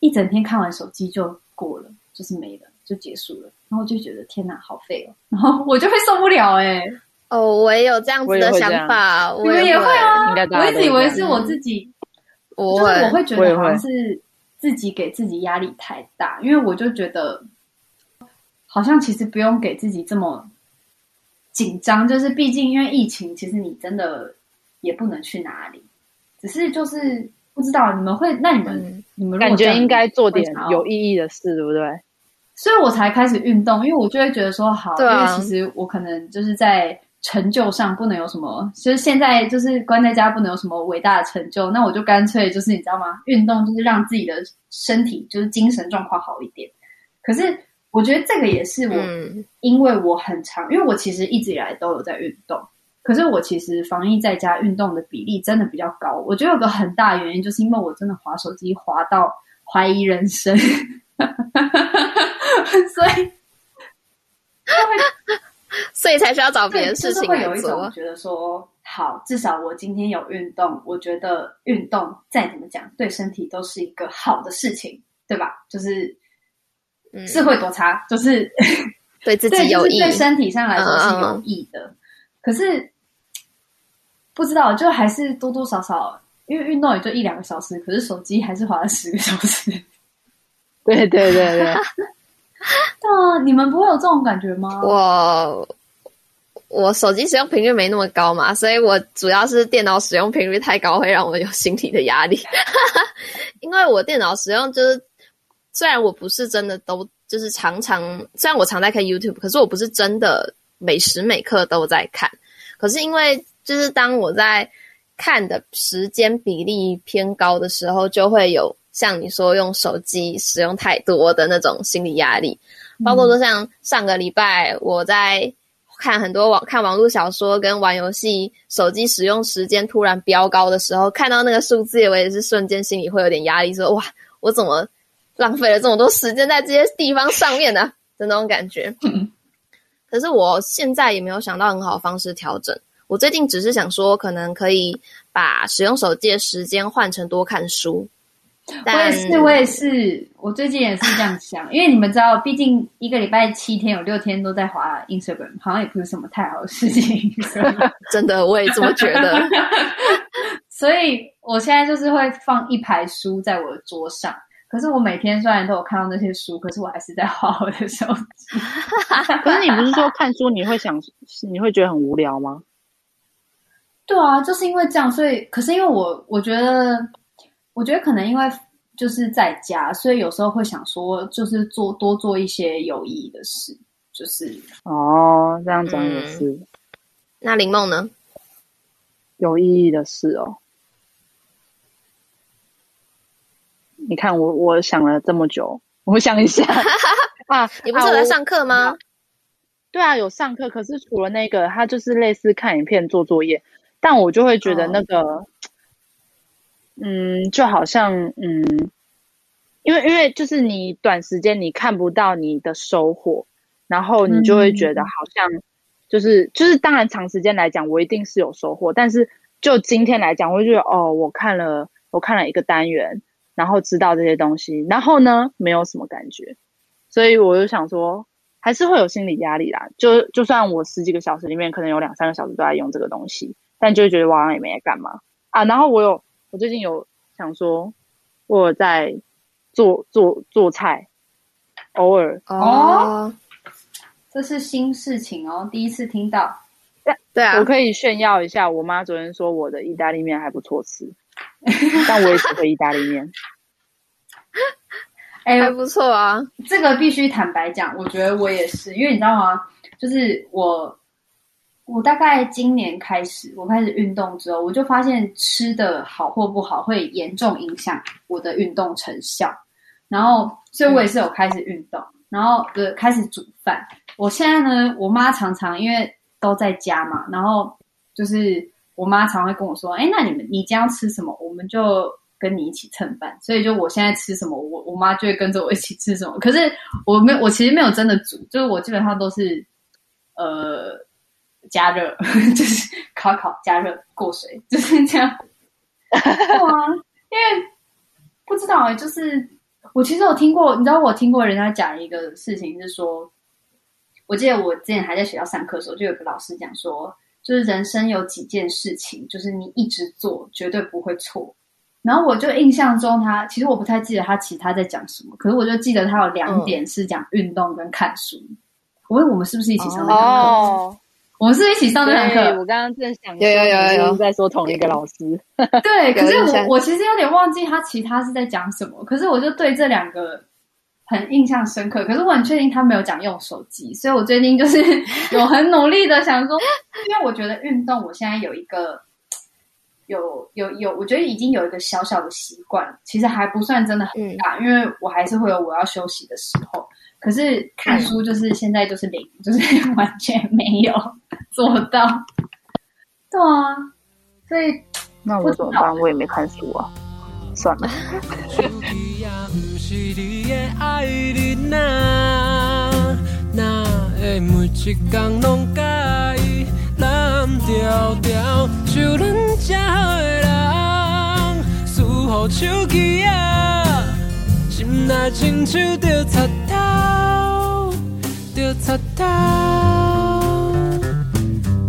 一整天看完手机就过了，就是没了，就结束了。然后就觉得天哪，好废哦。然后我就会受不了哎、欸。哦，我也有这样子的想法，你们也会啊？应该大我一直以为是我自己，我就是我会觉得好像是自己给自己压力太大，因为我就觉得好像其实不用给自己这么紧张，就是毕竟因为疫情，其实你真的也不能去哪里，只是就是不知道你们会，那你们、嗯、你们感觉应该做点有意义的事，对不对？所以我才开始运动，因为我就会觉得说好，因为其实我可能就是在成就上不能有什么，就是现在就是关在家不能有什么伟大的成就，那我就干脆就是你知道吗？运动就是让自己的身体就是精神状况好一点。可是我觉得这个也是我，嗯、因为我很长，因为我其实一直以来都有在运动，可是我其实防疫在家运动的比例真的比较高。我觉得有个很大原因就是因为我真的滑手机滑到怀疑人生。所以，所以才需要找别的事情来做。会有一种觉得说，好，至少我今天有运动，我觉得运动再怎么讲，对身体都是一个好的事情，对吧？就是，嗯，是会多差，就是 对自己有益，对身体上来说是有益的。可是不知道，就还是多多少少，因为运动也就一两个小时，可是手机还是花了十个小时。对对对对。对啊，你们不会有这种感觉吗？我我手机使用频率没那么高嘛，所以我主要是电脑使用频率太高，会让我有心理的压力。因为我电脑使用就是，虽然我不是真的都就是常常，虽然我常在看 YouTube，可是我不是真的每时每刻都在看。可是因为就是当我在看的时间比例偏高的时候，就会有。像你说用手机使用太多的那种心理压力，包括说像上个礼拜我在看很多网看网络小说跟玩游戏，手机使用时间突然飙高的时候，看到那个数字，我也是瞬间心里会有点压力，说哇，我怎么浪费了这么多时间在这些地方上面呢？的那种感觉。可是我现在也没有想到很好的方式调整，我最近只是想说，可能可以把使用手机的时间换成多看书。但 我也是，我也是，我最近也是这样想，因为你们知道，毕竟一个礼拜七天有六天都在滑 Instagram，好像也不是什么太好的事情。真的，我也这么觉得。所以我现在就是会放一排书在我的桌上，可是我每天虽然都有看到那些书，可是我还是在滑我的手机。可是你不是说看书你会想，你会觉得很无聊吗？对啊，就是因为这样，所以可是因为我我觉得。我觉得可能因为就是在家，所以有时候会想说，就是做多做一些有意义的事，就是哦，这样讲也是。嗯、那林梦呢？有意义的事哦。你看我，我想了这么久，我想一下 啊，你不是有在上课吗？啊？对啊，有上课，可是除了那个，他就是类似看影片做作业，但我就会觉得那个。哦嗯，就好像嗯，因为因为就是你短时间你看不到你的收获，然后你就会觉得好像就是、嗯、就是当然长时间来讲我一定是有收获，但是就今天来讲，我就觉得哦，我看了我看了一个单元，然后知道这些东西，然后呢没有什么感觉，所以我就想说还是会有心理压力啦。就就算我十几个小时里面可能有两三个小时都在用这个东西，但就会觉得我好像也没干嘛啊。然后我有。我最近有想说，我有在做做做菜，偶尔哦，这是新事情哦，第一次听到。对啊，我可以炫耀一下，我妈昨天说我的意大利面还不错吃，但我也只会意大利面。哎，还不错啊，这个必须坦白讲，我觉得我也是，因为你知道吗？就是我。我大概今年开始，我开始运动之后，我就发现吃的好或不好会严重影响我的运动成效。然后，所以我也是有开始运动，然后呃开始煮饭。我现在呢，我妈常常因为都在家嘛，然后就是我妈常会跟我说：“哎，那你们你今天要吃什么？我们就跟你一起蹭饭。”所以就我现在吃什么，我我妈就会跟着我一起吃什么。可是我没有，我其实没有真的煮，就是我基本上都是呃。加热 就是烤烤加热过水就是这样。啊，因为不知道就是我其实有听过，你知道我听过人家讲一个事情是说，我记得我之前还在学校上课的时候，就有个老师讲说，就是人生有几件事情，就是你一直做绝对不会错。然后我就印象中他，其实我不太记得他其他在讲什么，可是我就记得他有两点是讲运动跟看书。嗯、我问我们是不是一起上那堂课？哦、我们是，一起上这堂课。我刚刚正想说，有有有有在说同一个老师。对，可是我我其实有点忘记他其他是在讲什么，可是我就对这两个很印象深刻。可是我很确定他没有讲用手机，所以我最近就是有很努力的想说，因为我觉得运动，我现在有一个。有有有，我觉得已经有一个小小的习惯，其实还不算真的很大，嗯、因为我还是会有我要休息的时候。可是看书就是现在就是零，嗯、就是完全没有做到。对啊，所以那我怎么办？我也没看书啊，算了。蓝调调，像咱这好的人，输予手机啊，心内亲像着插头，着插头。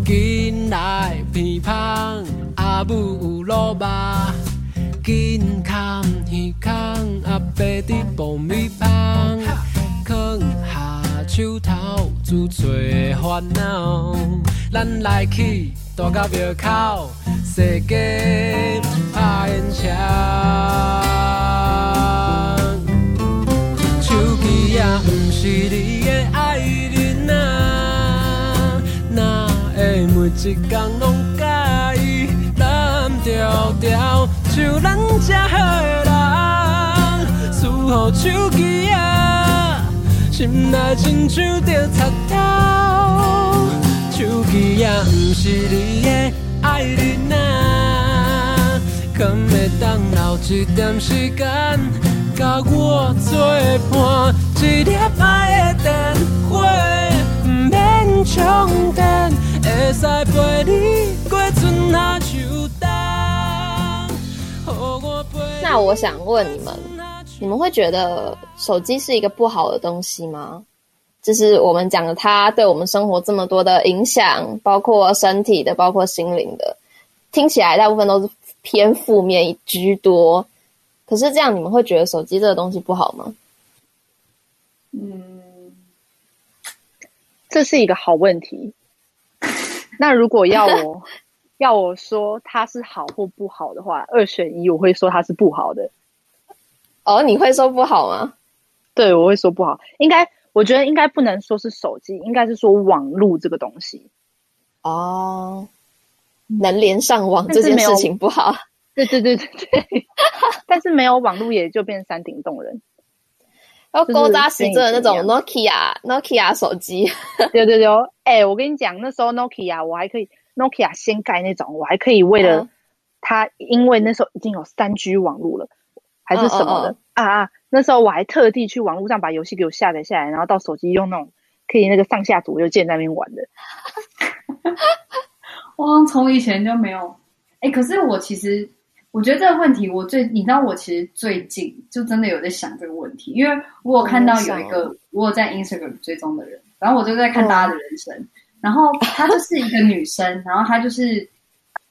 紧来鼻芳，阿母有落肉，紧看耳孔，阿伯在爆米香，放下手头，自找烦恼。咱来去大甲庙口，世界拍烟枪。是你的爱人啊，哪会每一天拢甲伊蓝调调，像咱这好的人，输予手机啊，心内亲像着插头。手机也不是你的爱人啊，敢会当留一点时间，甲我作伴？一粒爱的电话，不免充电，会使陪你过春夏秋冬。那我想问你们，你们会觉得手机是一个不好的东西吗？就是我们讲的，它对我们生活这么多的影响，包括身体的，包括心灵的，听起来大部分都是偏负面居多。可是这样，你们会觉得手机这个东西不好吗？嗯，这是一个好问题。那如果要我 要我说它是好或不好的话，二选一，我会说它是不好的。哦，你会说不好吗？对，我会说不好，应该。我觉得应该不能说是手机，应该是说网络这个东西。哦，能连上网这件事情不好。对对对对对。但是没有网络也就变山顶洞人。要勾扎实的那种 Nokia Nokia 手机。对对对，哎、欸，我跟你讲，那时候 Nokia 我还可以 Nokia 掀盖那种，我还可以为了它，嗯、因为那时候已经有三 G 网络了，还是什么的。嗯嗯嗯啊啊！那时候我还特地去网络上把游戏给我下载下来，然后到手机用那种可以那个上下左右键在那边玩的。我从以前就没有哎、欸，可是我其实我觉得这个问题，我最你知道，我其实最近就真的有在想这个问题，因为我有看到有一个我有在 Instagram 追踪的人，然后我就在看大家的人生，嗯、然后她就是一个女生，然后她就是。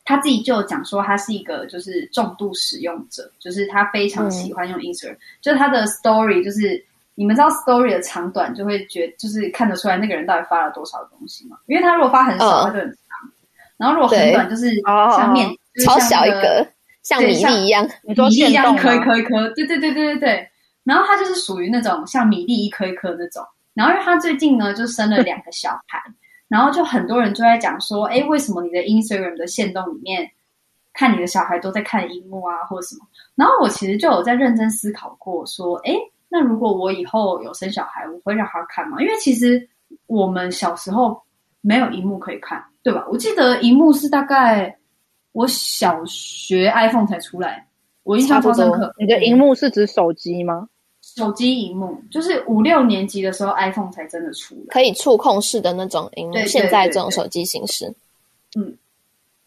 她自己就讲说，她是一个就是重度使用者，就是她非常喜欢用 Instagram，、嗯、就是她的 Story，就是你们知道 Story 的长短就会觉，就是看得出来那个人到底发了多少东西嘛？因为他如果发很少，哦、他就很长；然后如果很短，就是像面、超小一个，像米粒一样，米粒一样一颗一颗一颗，对对对对对对。然后他就是属于那种像米粒一颗一颗那种。然后因为他最近呢，就生了两个小孩。然后就很多人就在讲说，哎，为什么你的 Instagram 的线动里面看你的小孩都在看荧幕啊，或者什么？然后我其实就有在认真思考过，说，哎，那如果我以后有生小孩，我会让他看吗？因为其实我们小时候没有荧幕可以看，对吧？我记得荧幕是大概我小学 iPhone 才出来，我印象超深刻。你的荧幕是指手机吗？手机荧幕就是五六年级的时候，iPhone 才真的出来，可以触控式的那种荧幕。现在这种手机形式，嗯，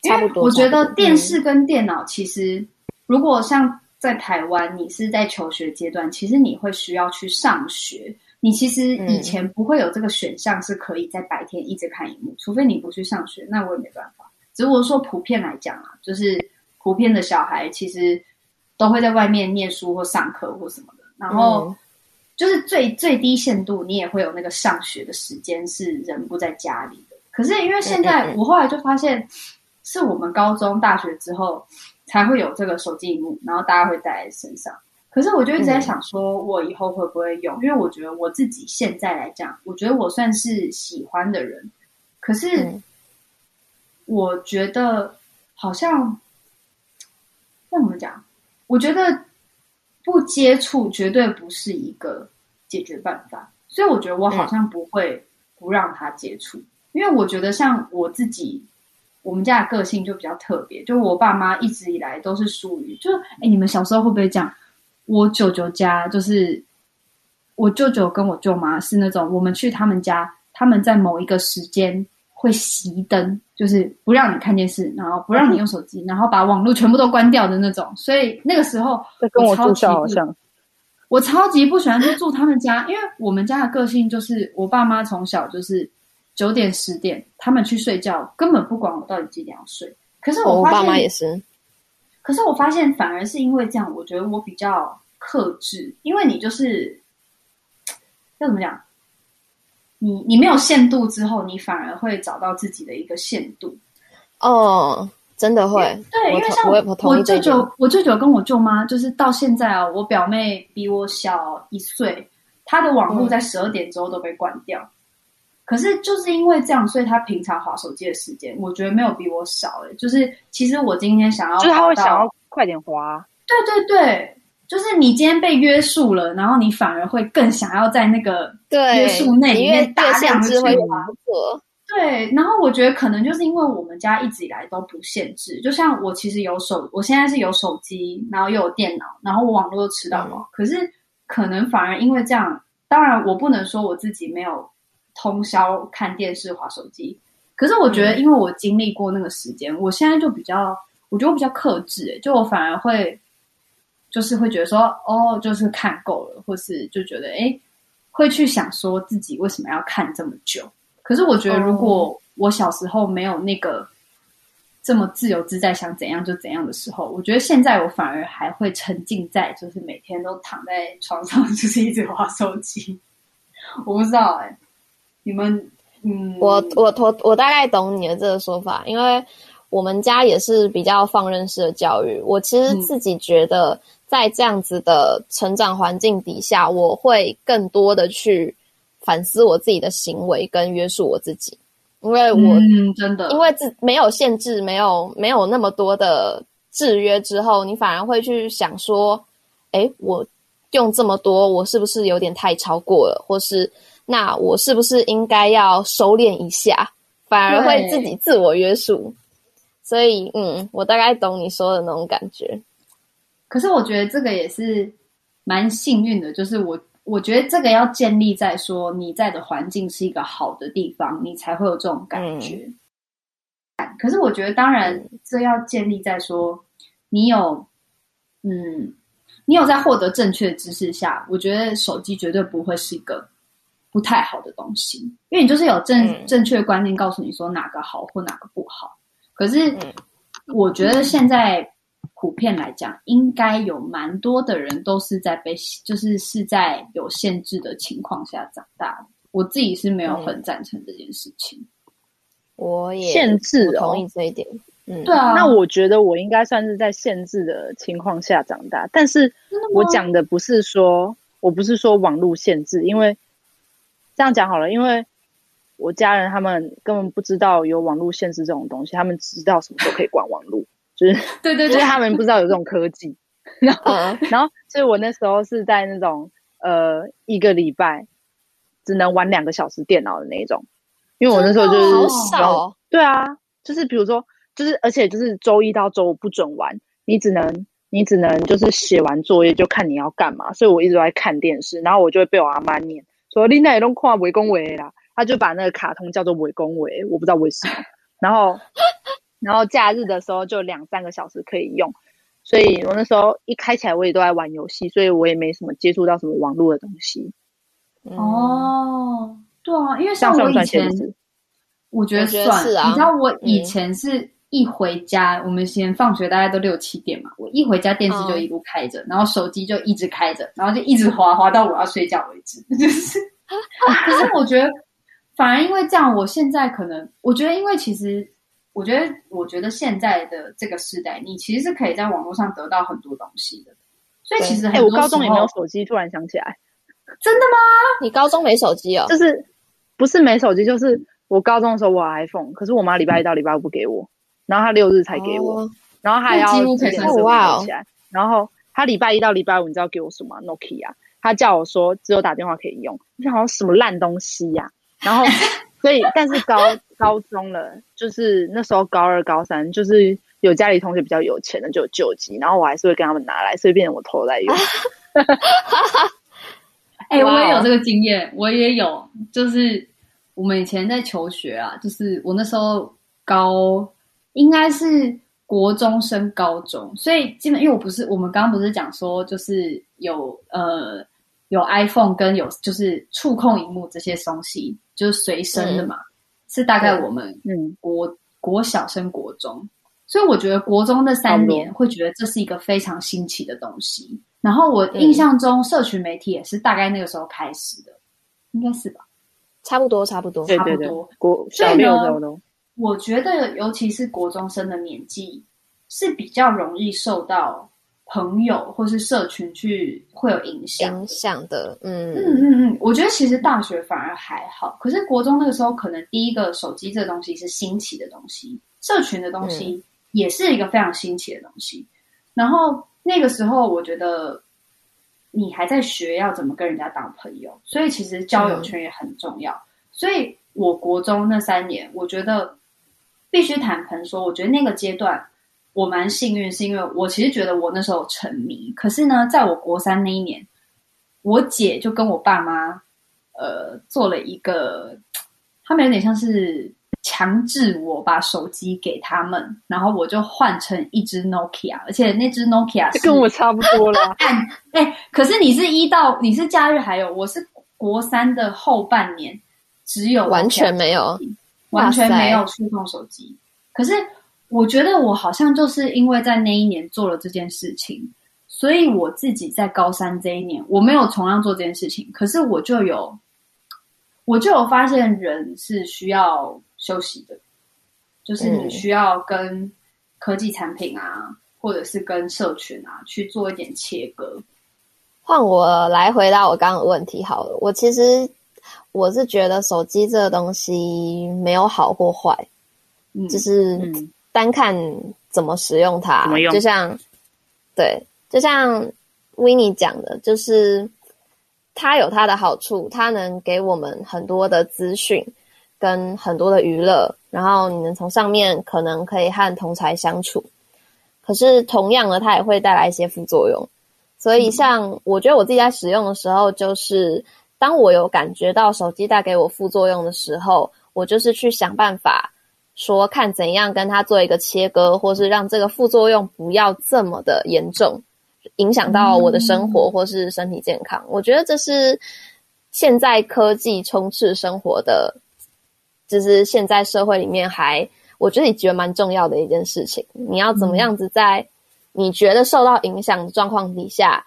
差不多。我觉得电视跟电脑其实，嗯、如果像在台湾，你是在求学阶段，其实你会需要去上学，你其实以前不会有这个选项，是可以在白天一直看荧幕，嗯，除非你不去上学，那我也没办法。只不过说普遍来讲啊，就是普遍的小孩其实都会在外面念书或上课或什么的，然后就是最最低限度，你也会有那个上学的时间是人不在家里的。可是因为现在我后来就发现，是我们高中、大学之后才会有这个手机荧幕，然后大家会带在身上。可是我就一直在想，说我以后会不会用？因为我觉得我自己现在来讲，我觉得我算是喜欢的人，可是我觉得好像那怎么讲？我觉得不接触绝对不是一个解决办法，所以我觉得我好像不会不让他接触。因为我觉得像我自己，我们家的个性就比较特别，就我爸妈一直以来都是属于，就哎，你们小时候会不会这样？我舅舅家就是我舅舅跟我舅妈是那种，我们去他们家，他们在某一个时间会熄灯，就是不让你看电视，然后不让你用手机，嗯、然后把网络全部都关掉的那种。所以那个时候，跟我住校好像，我超级不喜欢去住他们家，因为我们家的个性就是，我爸妈从小就是。九点十点，他们去睡觉，根本不管我到底几点要睡。可是我发现，我爸妈也是。可是我发现，反而是因为这样，我觉得我比较克制。因为你就是要怎么讲？你你没有限度之后，你反而会找到自己的一个限度。哦，真的会。对，因为像我，舅舅，我舅舅跟我舅妈，就是到现在啊，我表妹比我小一岁，她的网络在十二点之后都被关掉。嗯可是就是因为这样，所以他平常划手机的时间，我觉得没有比我少诶、欸。就是其实我今天想要，就是他会想要快点划。对对对，就是你今天被约束了，然后你反而会更想要在那个约束内里面大量的去玩。对，然后我觉得可能就是因为我们家一直以来都不限制，就像我其实有手，我现在是有手机，然后又有电脑，然后我网络都吃到了、嗯。可是可能反而因为这样，当然我不能说我自己没有。通宵看电视、划手机，可是我觉得，因为我经历过那个时间，嗯，我现在就比较，我觉得我比较克制，欸，就我反而会，就是会觉得说，哦，就是看够了，或是就觉得，哎，会去想说自己为什么要看这么久。可是我觉得，如果我小时候没有那个这么自由自在，想怎样就怎样的时候，我觉得现在我反而还会沉浸在，就是每天都躺在床上，就是一直玩手机。我不知道，欸，哎。你们，嗯，我我我我大概懂你的这个说法，因为我们家也是比较放任式的教育。我其实自己觉得，在这样子的成长环境底下，我会更多的去反思我自己的行为跟约束我自己，因为我、嗯、真的，因为自没有限制，没有没有那么多的制约之后，你反而会去想说，哎，我用这么多，我是不是有点太超过了，或是？那我是不是应该要收敛一下，反而会自己自我约束？所以，嗯，我大概懂你说的那种感觉。可是，我觉得这个也是蛮幸运的，就是我我觉得这个要建立在说你在的环境是一个好的地方，你才会有这种感觉。嗯。可是，我觉得当然这要建立在说你有，嗯，你有在获得正确的知识下，我觉得手机绝对不会是一个。不太好的东西，因为你就是有正、嗯、正确的观念告诉你说哪个好或哪个不好。可是，我觉得现在普遍来讲，应该有蛮多的人都是在被，就是是在有限制的情况下长大的。我自己是没有很赞成这件事情。嗯、我也限制、哦，同意这一点。嗯，对啊。那我觉得我应该算是在限制的情况下长大，但是我讲的不是说，我不是说网络限制，因为。这样讲好了，因为我家人他们根本不知道有网络限制这种东西，他们只知道什么时候可以关网络，就是对对对，就是他们不知道有这种科技。然后，然后，所以我那时候是在那种呃一个礼拜只能玩两个小时电脑的那种，因为我那时候就是好少哦。对啊，就是比如说，就是而且就是周一到周五不准玩，你只能你只能就是写完作业就看你要干嘛，所以我一直都在看电视，然后我就会被我阿妈念。说你那都看围攻围啦，他就把那个卡通叫做围攻围，我不知道为什么。然后，然后假日的时候就两三个小时可以用，所以我那时候一开起来我也都在玩游戏，所以我也没什么接触到什么网络的东西。哦，对啊，因为像我以前，我觉得算，得是啊、你知道我以前是一回家，嗯、我们先放学大概都六七点嘛，我一回家电视就一路开着，哦、然后手机就一直开着，然后就一直滑滑到我要睡觉为止，就是。可是我觉得，反而因为这样，我现在可能，我觉得，因为其实，我觉得，我觉得现在的这个时代，你其实是可以在网络上得到很多东西的。所以其实，哎，我高中也没有手机，突然想起来，真的吗？你高中没手机哦？就是不是没手机，就是我高中的时候我有 iPhone，可是我妈礼拜一到礼拜五不给我，然后她六日才给我，哦、然后还要几乎可以起来，然后她礼拜一到礼拜五，你知道给我什么？Nokia。她叫我说只有打电话可以用，我想好像什么烂东西呀、啊。然后，所以但是高高中了，就是那时候高二高三，就是有家里同学比较有钱的就有旧机，然后我还是会跟他们拿来，所以变成我偷来用。哎、欸，我也有这个经验，我也有，就是我们以前在求学啊，就是我那时候高应该是国中升高中，所以基本因为我不是我们刚刚不是讲说就是有呃。有 iPhone 跟有就是触控荧幕这些东西，就是随身的嘛，嗯、是大概我们嗯国嗯国小升国中，所以我觉得国中那三年会觉得这是一个非常新奇的东西。然后我印象中社群媒体也是大概那个时候开始的，嗯、应该是吧？差不多，差不多，差不多。国小六差不多。我觉得尤其是国中生的年纪是比较容易受到。朋友或是社群去会有影响影响的，嗯嗯嗯嗯，我觉得其实大学反而还好，可是国中那个时候，可能第一个手机这东西是新奇的东西，社群的东西也是一个非常新奇的东西。嗯、然后那个时候，我觉得你还在学要怎么跟人家当朋友，所以其实交友圈也很重要。嗯、所以我国中那三年，我觉得必须坦诚说，我觉得那个阶段。我蛮幸运，是因为我其实觉得我那时候沉迷。可是呢，在我国三那一年，我姐就跟我爸妈，呃，做了一个，他们有点像是强制我把手机给他们，然后我就换成一只 Nokia，而且那只 Nokia 是跟我差不多了。哎、欸，可是你是一到你是假日还有，我是国三的后半年只有完全没有，完全没有触碰手机，可是。我觉得我好像就是因为在那一年做了这件事情，所以我自己在高三这一年我没有同样做这件事情，可是我就有，我就有发现人是需要休息的，就是你需要跟科技产品啊，嗯、或者是跟社群啊去做一点切割。换我来回答我刚刚的问题好了，我其实我是觉得手机这个东西没有好或坏，嗯，就是。嗯单看怎么使用它，用就像，对，就像 Winnie 讲的，就是它有它的好处，它能给我们很多的资讯跟很多的娱乐，然后你能从上面可能可以和同才相处。可是同样的，它也会带来一些副作用。所以，像我觉得我自己在使用的时候，就是当我有感觉到手机带给我副作用的时候，我就是去想办法。说看怎样跟他做一个切割，或是让这个副作用不要这么的严重，影响到我的生活或是身体健康。嗯、我觉得这是现在科技充斥生活的，就是现在社会里面还我觉得也觉得蛮重要的一件事情。你要怎么样子在你觉得受到影响的状况底下，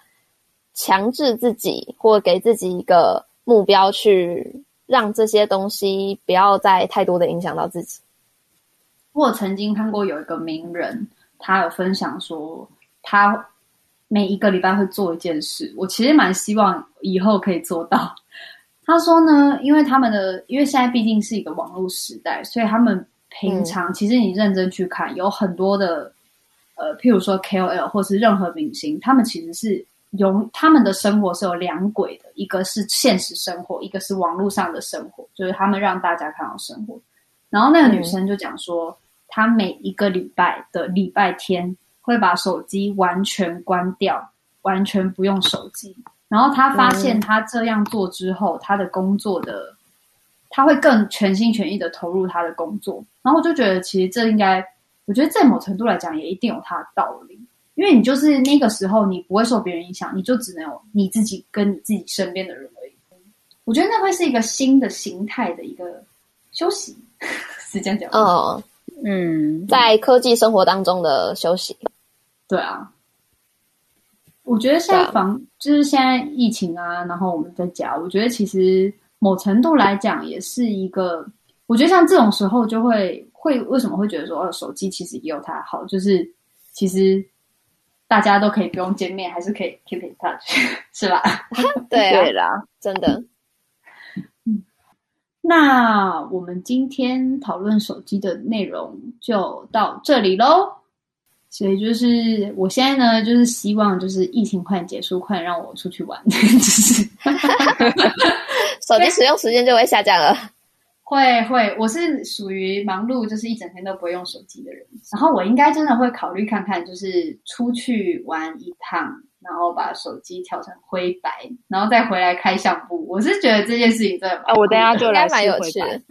强制自己或给自己一个目标，去让这些东西不要再太多的影响到自己。我曾经看过有一个名人，他有分享说，他每一个礼拜会做一件事。我其实蛮希望以后可以做到。他说呢，因为他们的，因为现在毕竟是一个网络时代，所以他们平常、嗯、其实你认真去看，有很多的，呃，譬如说 KOL 或是任何明星，他们其实是有他们的生活是有两轨的，一个是现实生活，一个是网络上的生活，就是他们让大家看到生活。然后那个女生就讲说。嗯他每一个礼拜的礼拜天会把手机完全关掉，完全不用手机。然后他发现他这样做之后，他的工作的他会更全心全意的投入他的工作。然后我就觉得，其实这应该，我觉得在某程度来讲也一定有他的道理，因为你就是那个时候你不会受别人影响，你就只能有你自己跟你自己身边的人而已。我觉得那会是一个新的形态的一个休息，是这样讲。哦，嗯，在科技生活当中的休息。对啊，我觉得现在防、啊、就是现在疫情啊，然后我们在家，我觉得其实某程度来讲也是一个，我觉得像这种时候就会会为什么会觉得说，哦，手机其实也有它好，就是其实。大家都可以不用见面，还是可以 keep in touch，是吧？对啊，对啦，真的。那我们今天讨论手机的内容就到这里喽。所以就是我现在呢，就是希望就是疫情快结束，快让我出去玩，就是 手机使用时间就会下降了。会会，我是属于忙碌，就是一整天都不会用手机的人。然后我应该真的会考虑看看，就是出去玩一趟，然后把手机调成灰白，然后再回来开相簿。我是觉得这件事情真的，啊，我等下就来试灰白。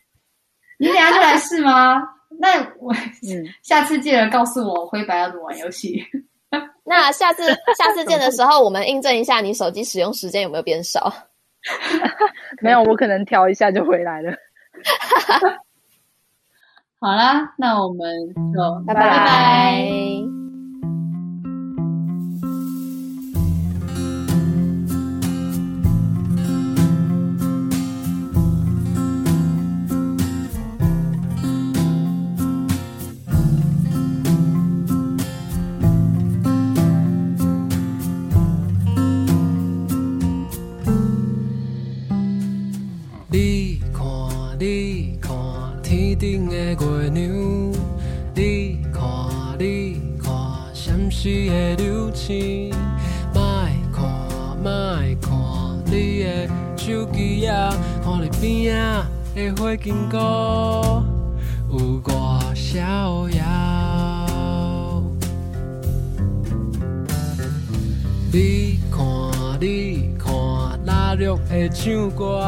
你等下就来试吗？那我、嗯、下次记得告诉我灰白要怎么玩游戏。那下次 下次见的时候，我们印证一下你手机使用时间有没有变少？没有，我可能调一下就回来了。好啦，那我们就拜拜。拜拜。经过有我逍遥，你看，你看，那绿的唱歌。